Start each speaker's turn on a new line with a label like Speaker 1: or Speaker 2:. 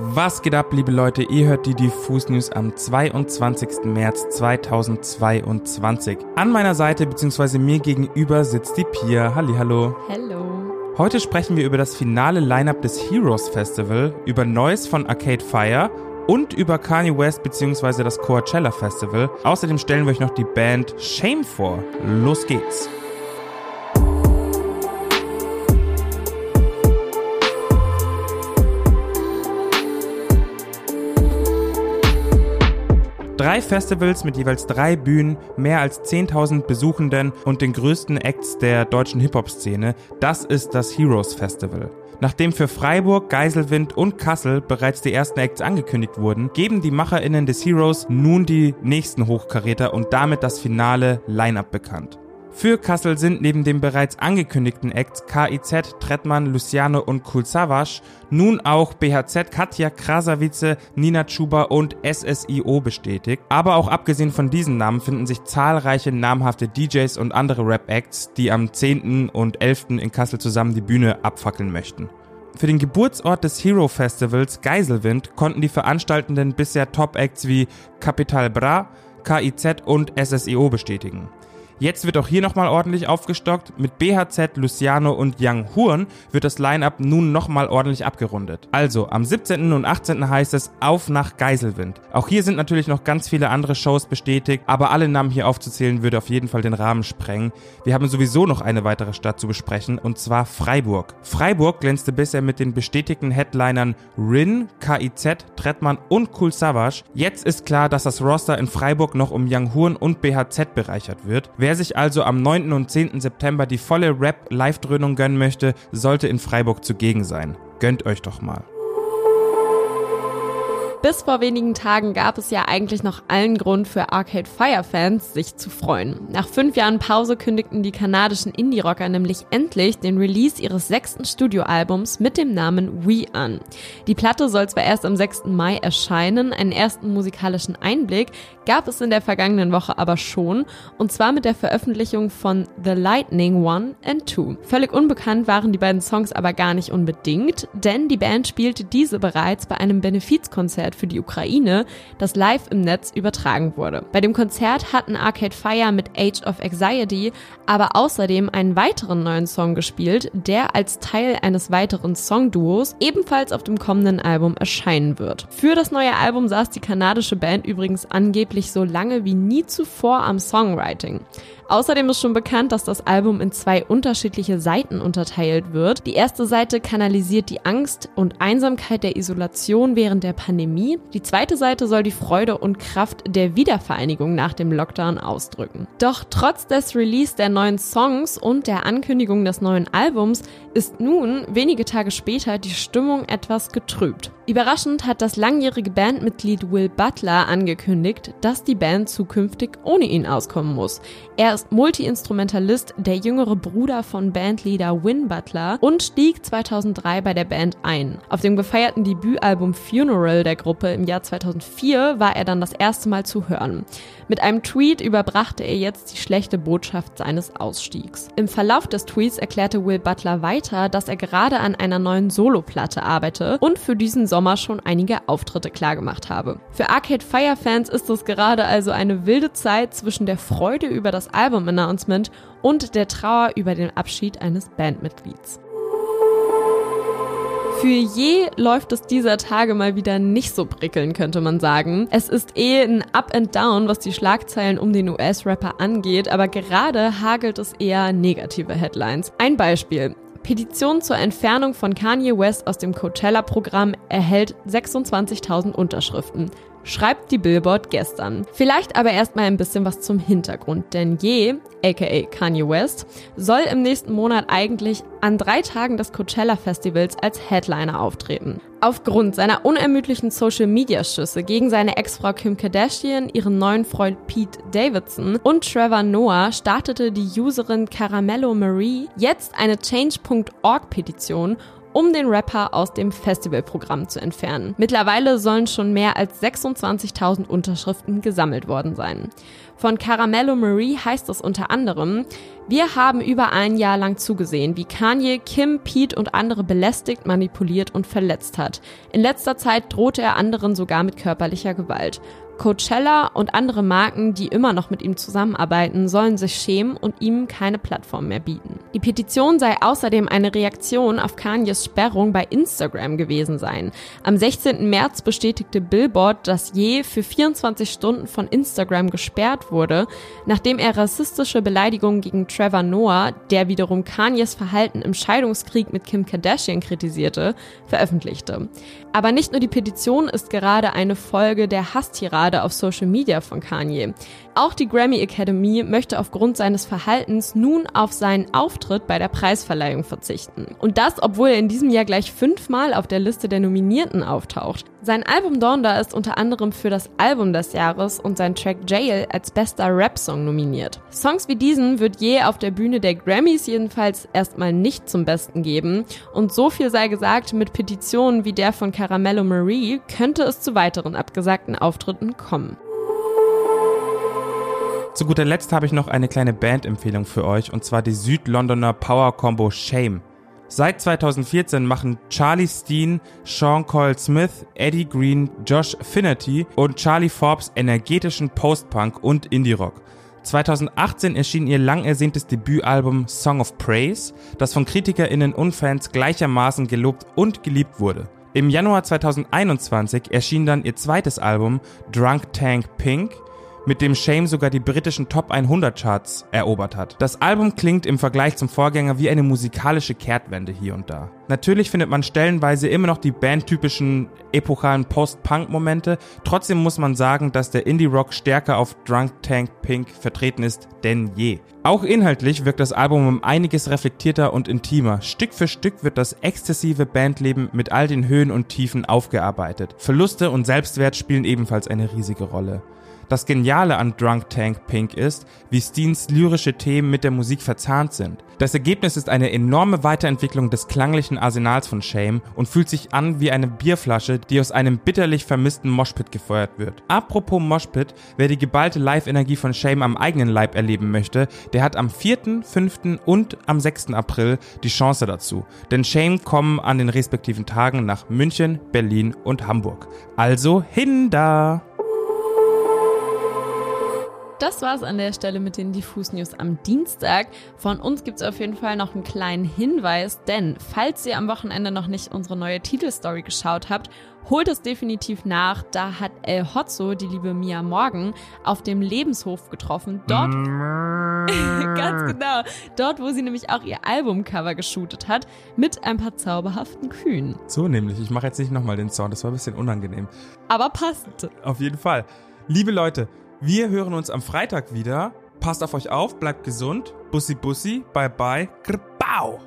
Speaker 1: Was geht ab, liebe Leute? Ihr hört die Diffus News am 22. März 2022. An meiner Seite bzw. mir gegenüber sitzt die Pia. Hallo.
Speaker 2: Hallo.
Speaker 1: Heute sprechen wir über das finale Lineup des Heroes Festival, über Neues von Arcade Fire und über Kanye West bzw. das Coachella Festival. Außerdem stellen wir euch noch die Band Shame vor. Los geht's. Drei Festivals mit jeweils drei Bühnen, mehr als 10.000 Besuchenden und den größten Acts der deutschen Hip-Hop-Szene, das ist das Heroes Festival. Nachdem für Freiburg, Geiselwind und Kassel bereits die ersten Acts angekündigt wurden, geben die MacherInnen des Heroes nun die nächsten Hochkaräter und damit das finale Line-Up bekannt. Für Kassel sind neben den bereits angekündigten Acts KIZ, Trettmann, Luciano und Kul Savas nun auch BHZ, Katja Krasavice, Nina Chuba und SSIO bestätigt. Aber auch abgesehen von diesen Namen finden sich zahlreiche namhafte DJs und andere Rap-Acts, die am 10. und 11. in Kassel zusammen die Bühne abfackeln möchten. Für den Geburtsort des Hero Festivals Geiselwind konnten die Veranstaltenden bisher Top-Acts wie Capital Bra, KIZ und SSIO bestätigen. Jetzt wird auch hier nochmal ordentlich aufgestockt. Mit BHZ, Luciano und Young Horn wird das Line-Up nun nochmal ordentlich abgerundet. Also, am 17. und 18. heißt es Auf nach Geiselwind. Auch hier sind natürlich noch ganz viele andere Shows bestätigt, aber alle Namen hier aufzuzählen würde auf jeden Fall den Rahmen sprengen. Wir haben sowieso noch eine weitere Stadt zu besprechen und zwar Freiburg. Freiburg glänzte bisher mit den bestätigten Headlinern Rin, KIZ, Trettmann und Cool Savage. Jetzt ist klar, dass das Roster in Freiburg noch um Young Horn und BHZ bereichert wird. Wer Wer sich also am 9. und 10. September die volle Rap-Live-Dröhnung gönnen möchte, sollte in Freiburg zugegen sein. Gönnt euch doch mal.
Speaker 2: Bis vor wenigen Tagen gab es ja eigentlich noch allen Grund für Arcade Fire Fans, sich zu freuen. Nach fünf Jahren Pause kündigten die kanadischen Indie-Rocker nämlich endlich den Release ihres sechsten Studioalbums mit dem Namen We an. Die Platte soll zwar erst am 6. Mai erscheinen, einen ersten musikalischen Einblick gab es in der vergangenen Woche aber schon, und zwar mit der Veröffentlichung von The Lightning One and Two. Völlig unbekannt waren die beiden Songs aber gar nicht unbedingt, denn die Band spielte diese bereits bei einem Benefizkonzert Konzert für die Ukraine, das live im Netz übertragen wurde. Bei dem Konzert hatten Arcade Fire mit Age of Anxiety aber außerdem einen weiteren neuen Song gespielt, der als Teil eines weiteren Songduos ebenfalls auf dem kommenden Album erscheinen wird. Für das neue Album saß die kanadische Band übrigens angeblich so lange wie nie zuvor am Songwriting. Außerdem ist schon bekannt, dass das Album in zwei unterschiedliche Seiten unterteilt wird. Die erste Seite kanalisiert die Angst und Einsamkeit der Isolation während der Pandemie. Die zweite Seite soll die Freude und Kraft der Wiedervereinigung nach dem Lockdown ausdrücken. Doch trotz des Release der neuen Songs und der Ankündigung des neuen Albums ist nun, wenige Tage später, die Stimmung etwas getrübt. Überraschend hat das langjährige Bandmitglied Will Butler angekündigt, dass die Band zukünftig ohne ihn auskommen muss. Er ist Multiinstrumentalist, der jüngere Bruder von Bandleader Win Butler und stieg 2003 bei der Band ein. Auf dem gefeierten Debütalbum Funeral der Gruppe im Jahr 2004 war er dann das erste Mal zu hören. Mit einem Tweet überbrachte er jetzt die schlechte Botschaft seines Ausstiegs. Im Verlauf des Tweets erklärte Will Butler weiter, dass er gerade an einer neuen Soloplatte arbeite und für diesen Sommer schon einige Auftritte klargemacht habe. Für Arcade Fire Fans ist es gerade also eine wilde Zeit zwischen der Freude über das Album-Announcement und der Trauer über den Abschied eines Bandmitglieds. Für je läuft es dieser Tage mal wieder nicht so prickelnd, könnte man sagen. Es ist eh ein Up and Down, was die Schlagzeilen um den US-Rapper angeht, aber gerade hagelt es eher negative Headlines. Ein Beispiel. Petition zur Entfernung von Kanye West aus dem Coachella-Programm erhält 26.000 Unterschriften schreibt die Billboard gestern. Vielleicht aber erstmal ein bisschen was zum Hintergrund, denn Ye, aka Kanye West, soll im nächsten Monat eigentlich an drei Tagen des Coachella Festivals als Headliner auftreten. Aufgrund seiner unermüdlichen Social-Media-Schüsse gegen seine Ex-Frau Kim Kardashian, ihren neuen Freund Pete Davidson und Trevor Noah startete die Userin Caramello Marie jetzt eine Change.org-Petition um den Rapper aus dem Festivalprogramm zu entfernen. Mittlerweile sollen schon mehr als 26.000 Unterschriften gesammelt worden sein. Von Caramello Marie heißt es unter anderem, wir haben über ein Jahr lang zugesehen, wie Kanye Kim, Pete und andere belästigt, manipuliert und verletzt hat. In letzter Zeit drohte er anderen sogar mit körperlicher Gewalt. Coachella und andere Marken, die immer noch mit ihm zusammenarbeiten, sollen sich schämen und ihm keine Plattform mehr bieten. Die Petition sei außerdem eine Reaktion auf Kanyes Sperrung bei Instagram gewesen sein. Am 16. März bestätigte Billboard, dass je für 24 Stunden von Instagram gesperrt wurde, nachdem er rassistische Beleidigungen gegen Trevor Noah, der wiederum Kanyes Verhalten im Scheidungskrieg mit Kim Kardashian kritisierte, veröffentlichte. Aber nicht nur die Petition ist gerade eine Folge der Hasstirade gerade auf Social Media von Kanye. Auch die Grammy Academy möchte aufgrund seines Verhaltens nun auf seinen Auftritt bei der Preisverleihung verzichten. Und das, obwohl er in diesem Jahr gleich fünfmal auf der Liste der Nominierten auftaucht. Sein Album Donda ist unter anderem für das Album des Jahres und sein Track Jail als bester Rap-Song nominiert. Songs wie diesen wird je auf der Bühne der Grammys jedenfalls erstmal nicht zum Besten geben. Und so viel sei gesagt, mit Petitionen wie der von Caramello Marie könnte es zu weiteren abgesagten Auftritten kommen.
Speaker 1: Zu guter Letzt habe ich noch eine kleine Bandempfehlung für euch und zwar die Südlondoner Power Combo Shame. Seit 2014 machen Charlie Steen, Sean Coyle Smith, Eddie Green, Josh Finnerty und Charlie Forbes energetischen Post-Punk und Indie-Rock. 2018 erschien ihr lang ersehntes Debütalbum Song of Praise, das von KritikerInnen und Fans gleichermaßen gelobt und geliebt wurde. Im Januar 2021 erschien dann ihr zweites Album Drunk Tank Pink, mit dem Shame sogar die britischen Top 100 Charts erobert hat. Das Album klingt im Vergleich zum Vorgänger wie eine musikalische Kehrtwende hier und da. Natürlich findet man stellenweise immer noch die bandtypischen epochalen Post-Punk-Momente, trotzdem muss man sagen, dass der Indie-Rock stärker auf Drunk Tank Pink vertreten ist denn je. Auch inhaltlich wirkt das Album um einiges reflektierter und intimer. Stück für Stück wird das exzessive Bandleben mit all den Höhen und Tiefen aufgearbeitet. Verluste und Selbstwert spielen ebenfalls eine riesige Rolle. Das Geniale an Drunk Tank Pink ist, wie Steens lyrische Themen mit der Musik verzahnt sind. Das Ergebnis ist eine enorme Weiterentwicklung des klanglichen Arsenals von Shame und fühlt sich an wie eine Bierflasche, die aus einem bitterlich vermissten Moshpit gefeuert wird. Apropos Moshpit, wer die geballte Live-Energie von Shame am eigenen Leib erleben möchte, der hat am 4., 5. und am 6. April die Chance dazu. Denn Shame kommen an den respektiven Tagen nach München, Berlin und Hamburg. Also hin da!
Speaker 2: Das war's an der Stelle mit den Diffus News am Dienstag. Von uns gibt's auf jeden Fall noch einen kleinen Hinweis, denn falls ihr am Wochenende noch nicht unsere neue Titelstory geschaut habt, holt es definitiv nach. Da hat El Hotzo, die liebe Mia Morgan, auf dem Lebenshof getroffen. Dort, ganz genau, dort, wo sie nämlich auch ihr Albumcover geshootet hat, mit ein paar zauberhaften Kühen.
Speaker 1: So nämlich. Ich mache jetzt nicht nochmal den Sound, das war ein bisschen unangenehm.
Speaker 2: Aber passend.
Speaker 1: Auf jeden Fall. Liebe Leute, wir hören uns am Freitag wieder. Passt auf euch auf, bleibt gesund. Bussi Bussi, bye bye, Grbau.